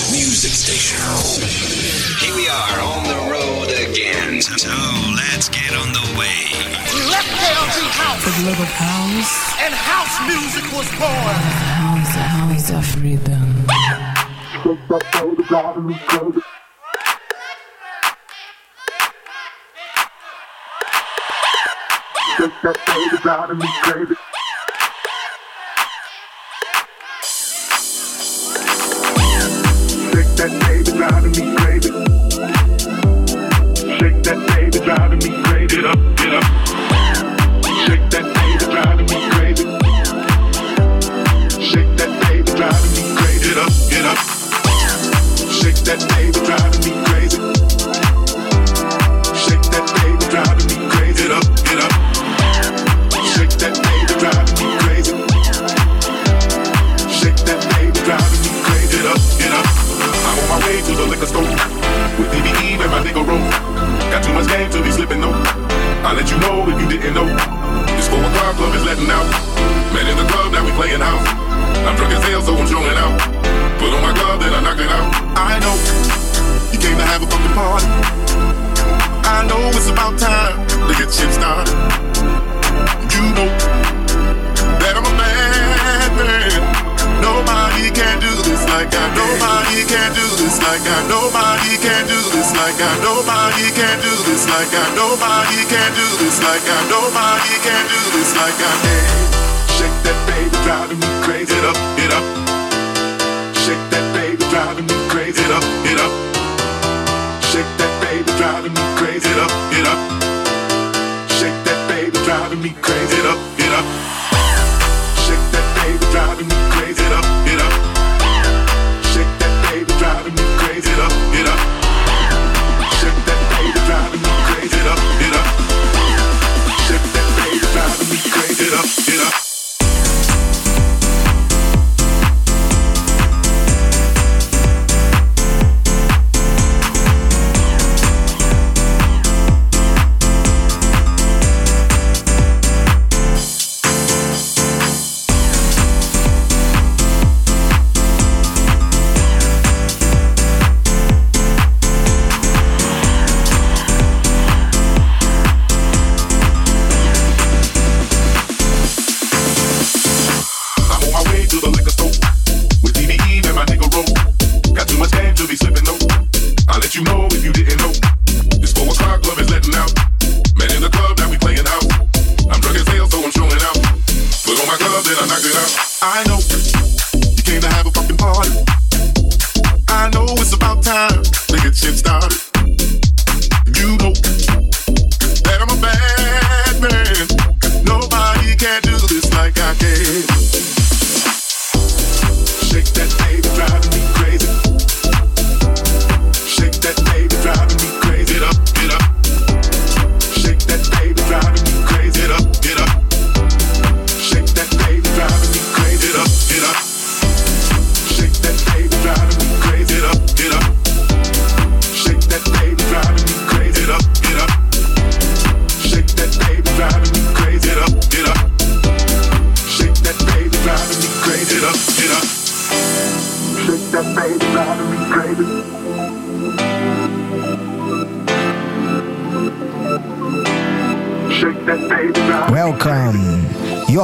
house music station. Here we are on the road again. So let's get on the way. Let there be house. For the love of house. And house music was born. House, house of rhythm. Shake that baby driving me crazy. Met in the club, now we playing house. I'm drunk as hell, so I'm showing out. Put on my glove, then I knock it out. I know you came to have a fucking party. I know it's about time to get shit started. You know that I'm a bad man. Nobody can do this like I. Nobody can do this like I. Nobody can do this like I. Nobody can do this like I. Nobody can do this like I. Nobody can do this like I. Shake that baby, driving me crazy. Get up, get up. Driving me crazy. Get up, get up.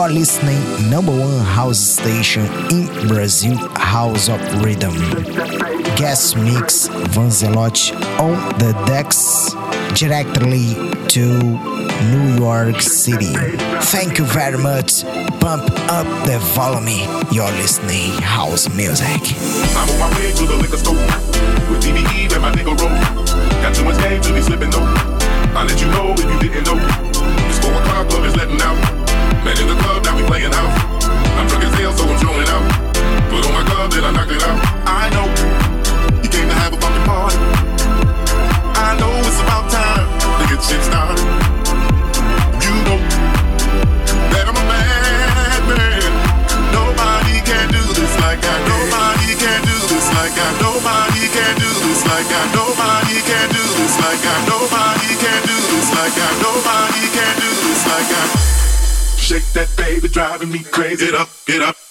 Are listening number one house station in Brazil, House of Rhythm. Guest mix Vanzellott on the decks directly to New York City. Thank you very much. Pump up the volume. You're listening house music. I'm on my way to the liquor store with DBE and my nigga roll. Got too much game to be slipping though. I'll let you know if you didn't know. This four o'clock club is letting out. Man in the club, now we playing out. I'm drunk as hell, so I'm showing out. Put on my glove, then I knock it out. I know you came to have a fucking party. I know it's about time to get shit started. You know that I'm a bad man. Nobody can do this like I. Nobody can do this like I. Nobody can do this like I. Nobody can do this like I. Nobody can do this like I. Nobody can do this like I. Shake that baby, driving me crazy. Get up, get up.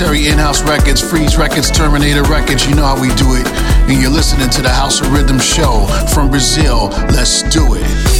Proprietary in-house records, Freeze Records, Terminator Records. You know how we do it. And you're listening to the House of Rhythm show from Brazil. Let's do it.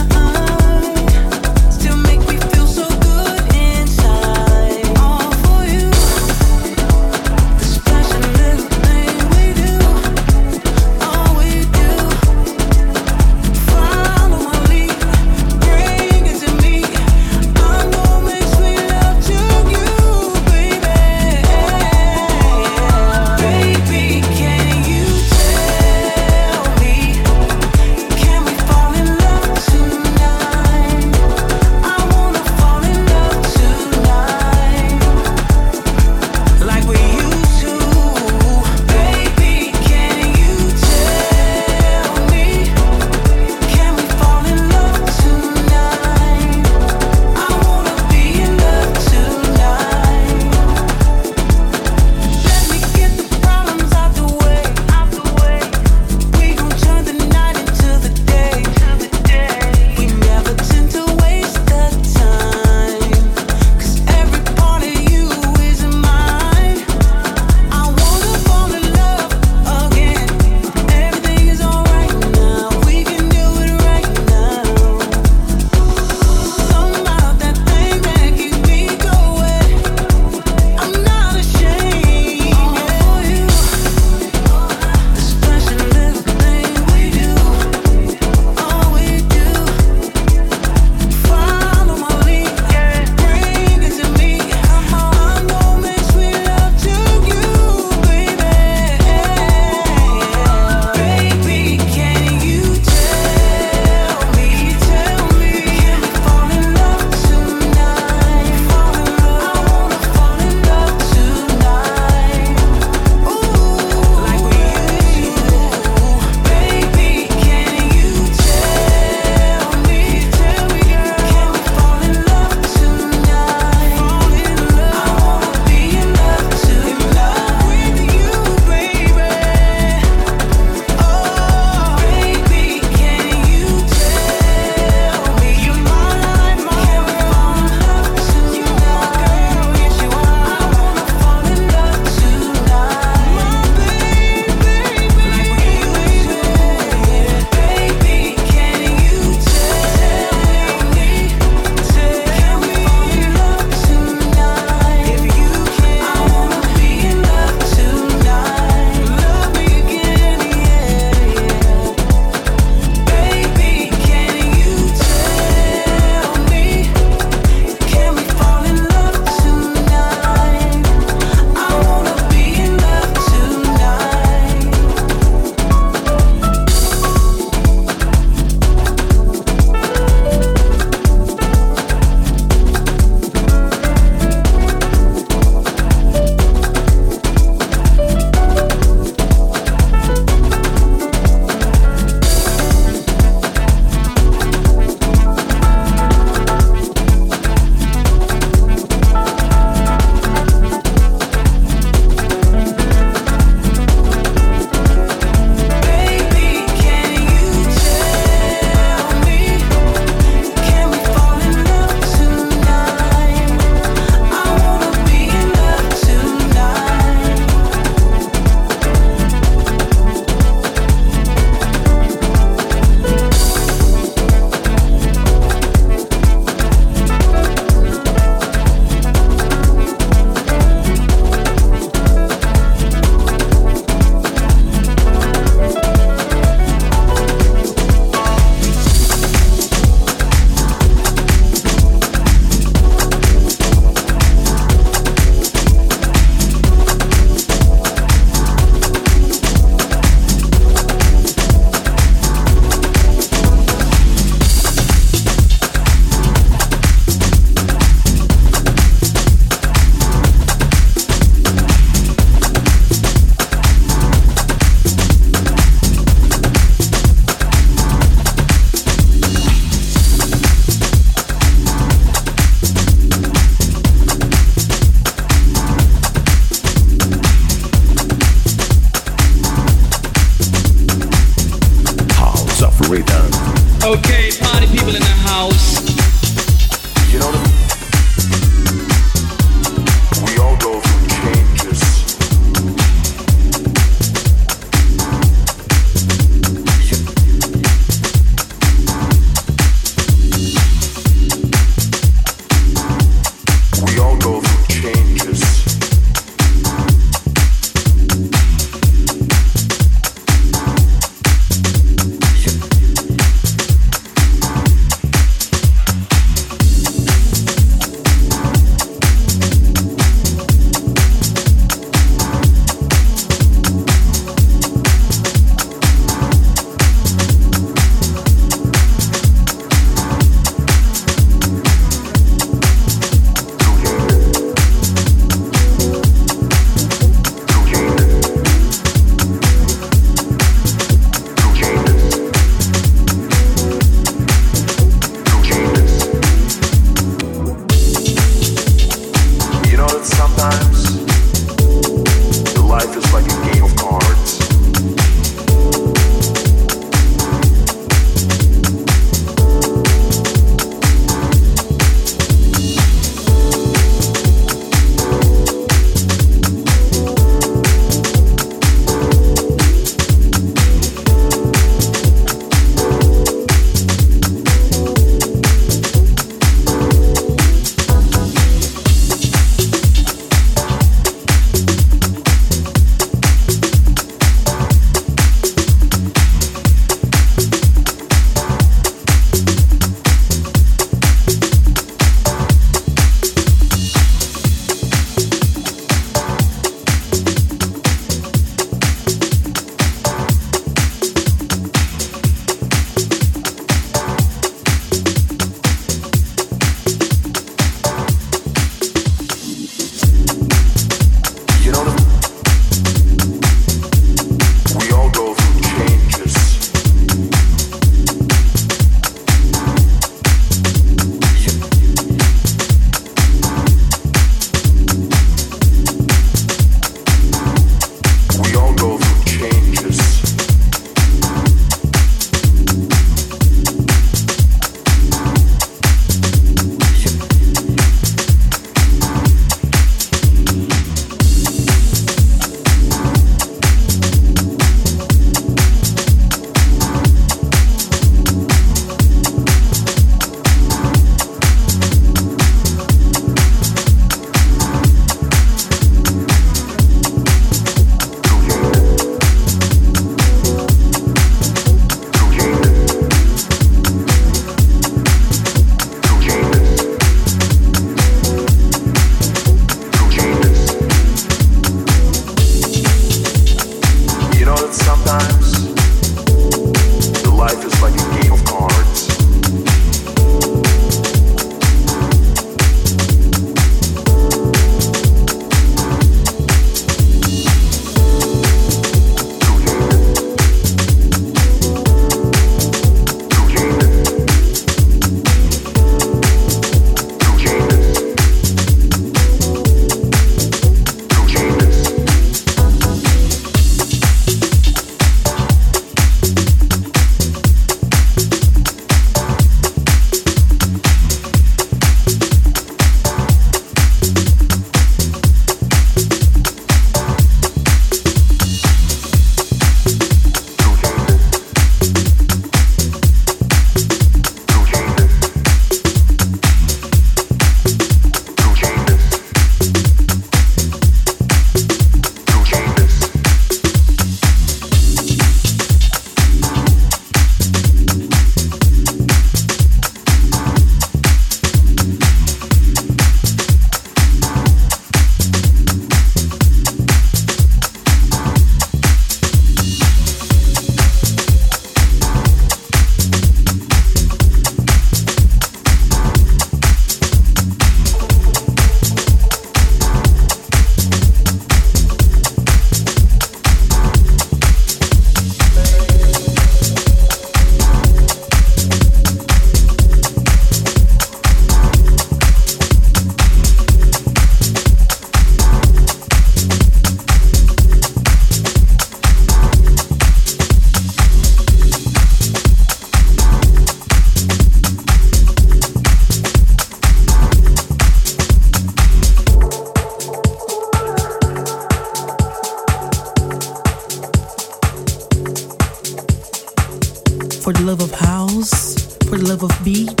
for the love of house, for the love of beat,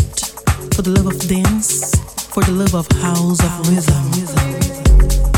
for the love of dance, for the love of house of rhythm.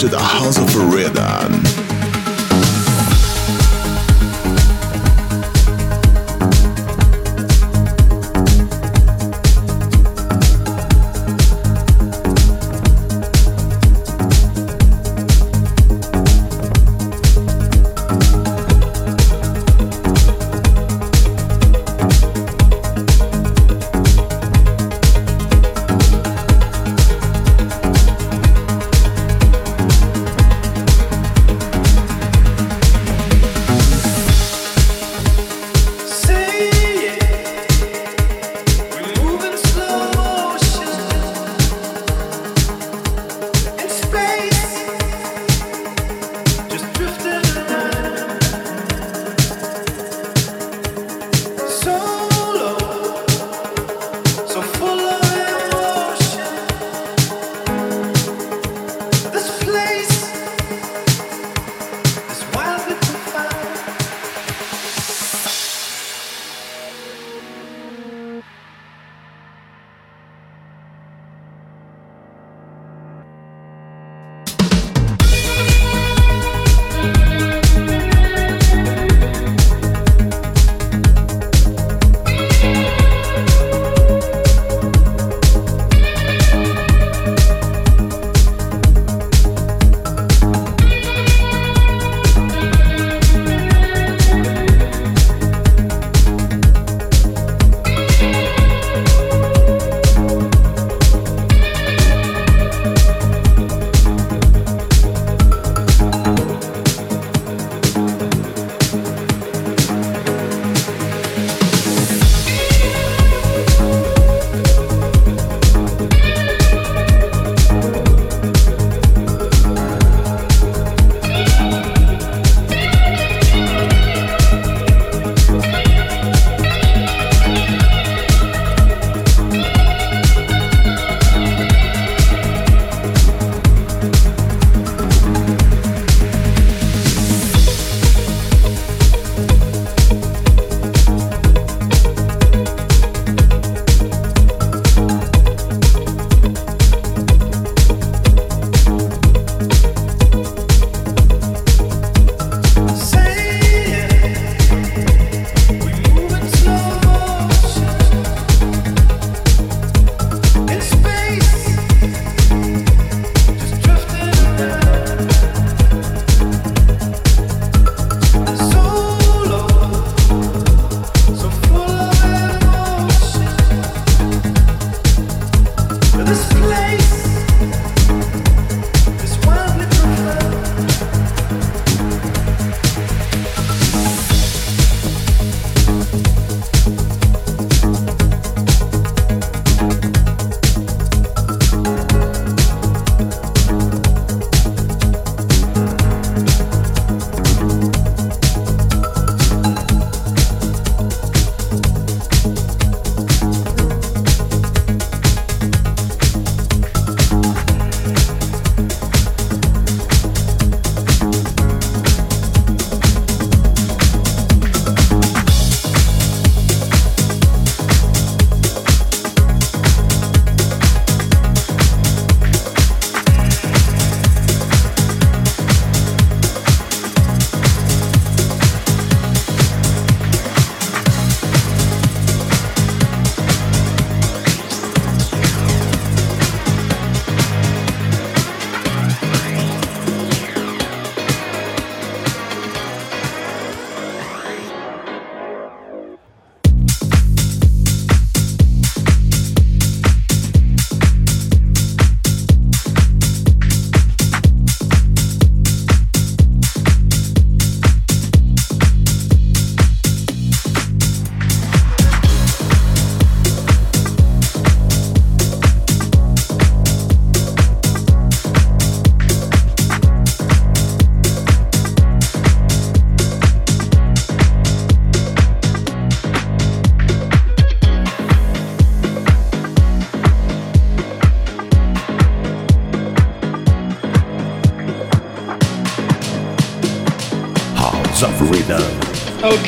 To the House of Rhythm.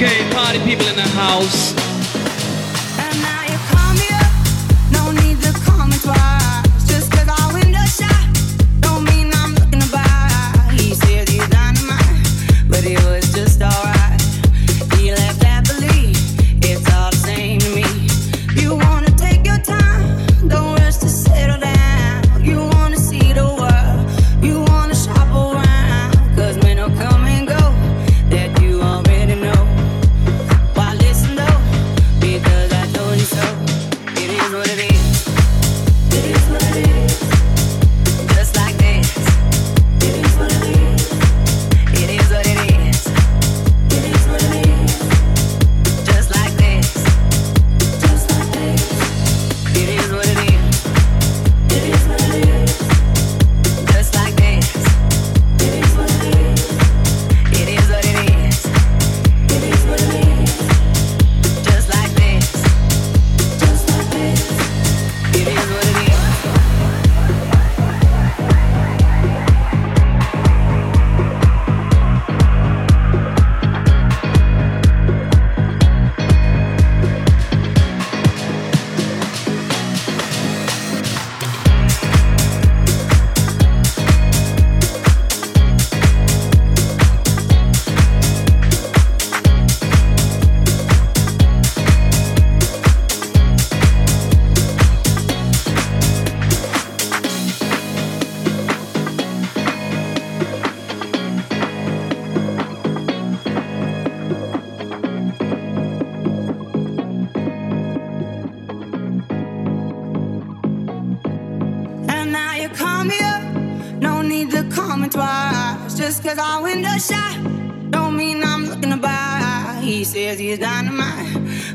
Okay, party people in the house.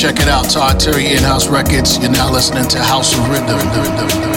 Check it out. Todd Terry In House Records. You're now listening to House of Rhythm.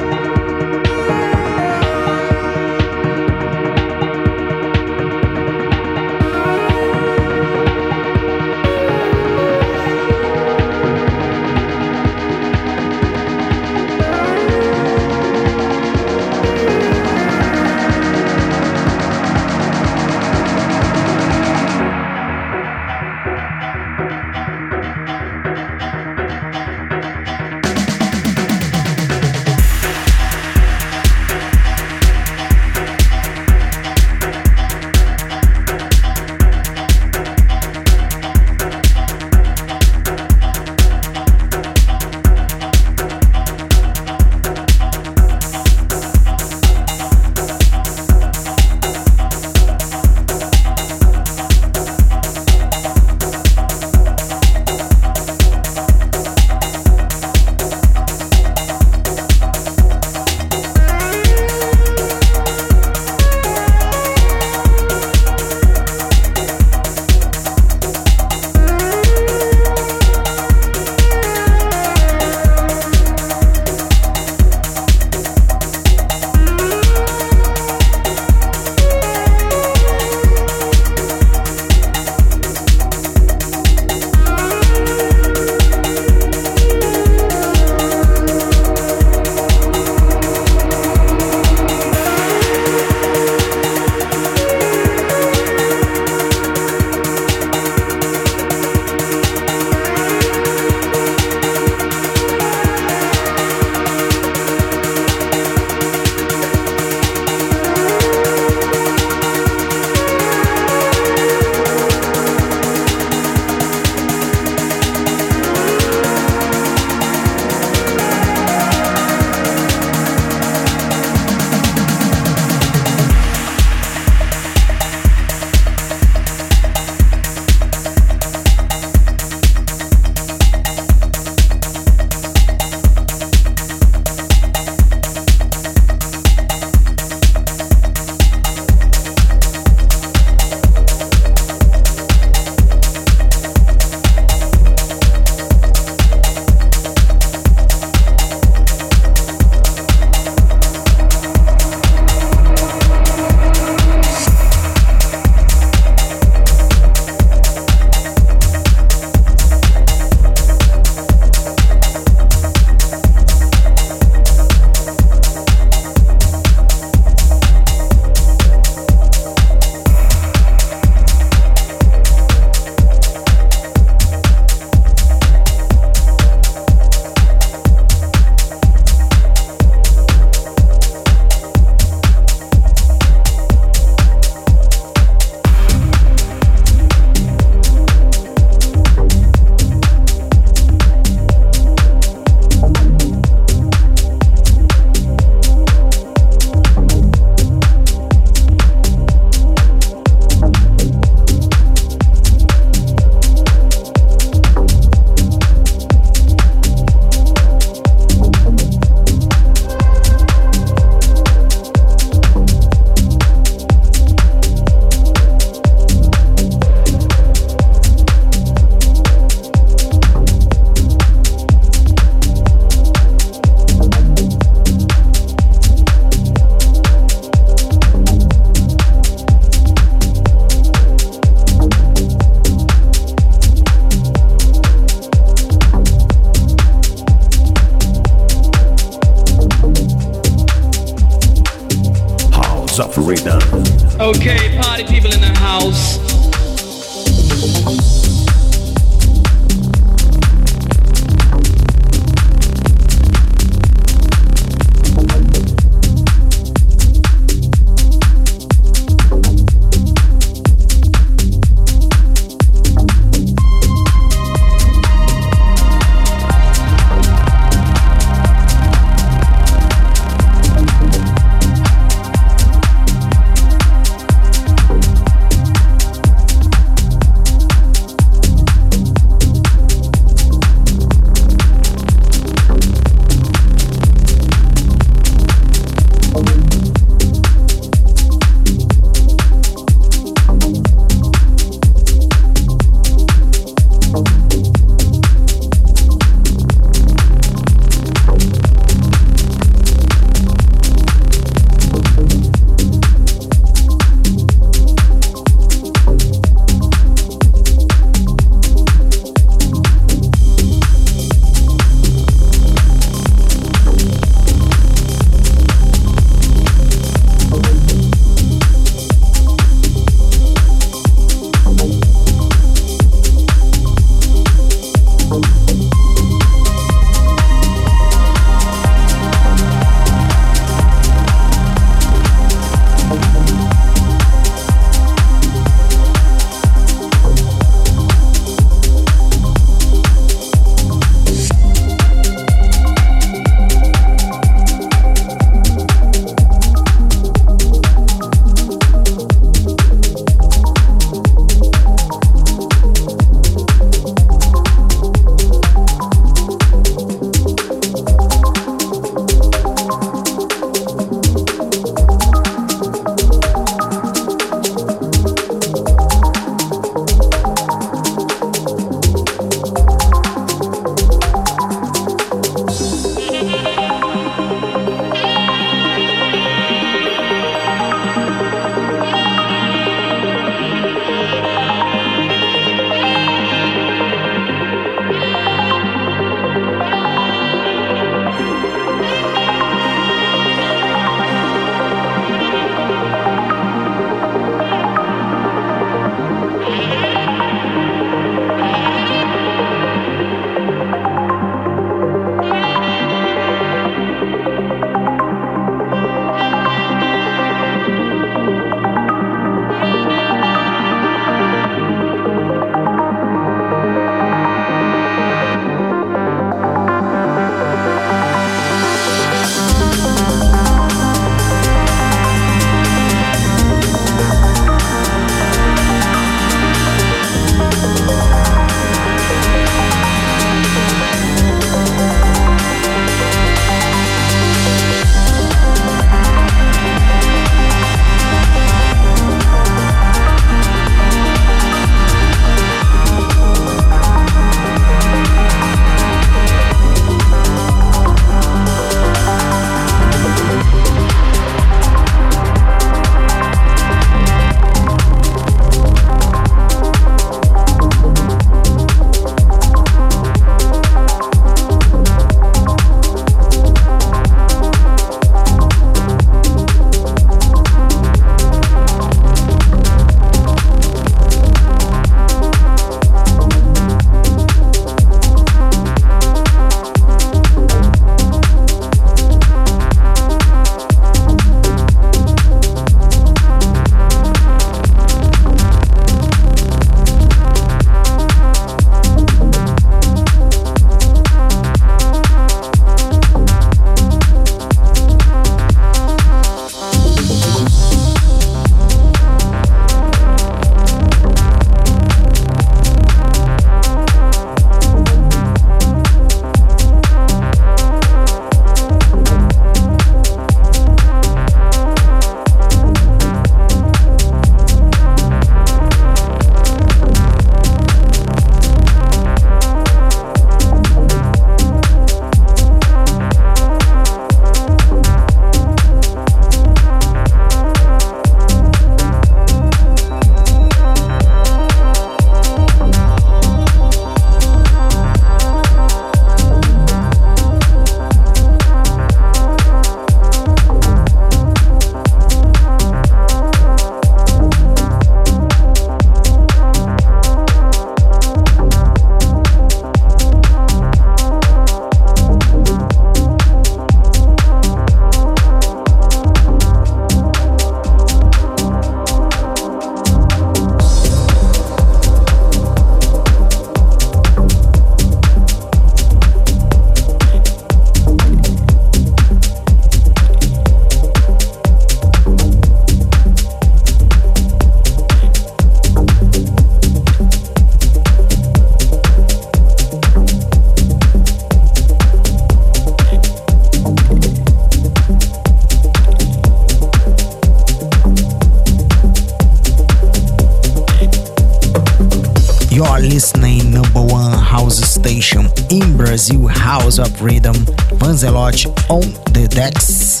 On the decks.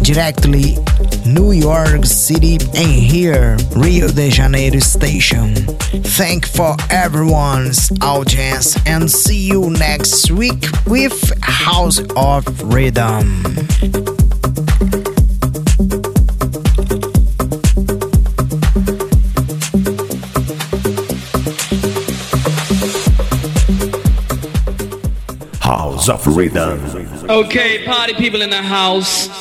Directly New York City and here Rio de Janeiro station. Thank for everyone's audience and see you next week with House of Rhythm. House of Rhythm. Okay, party people in the house.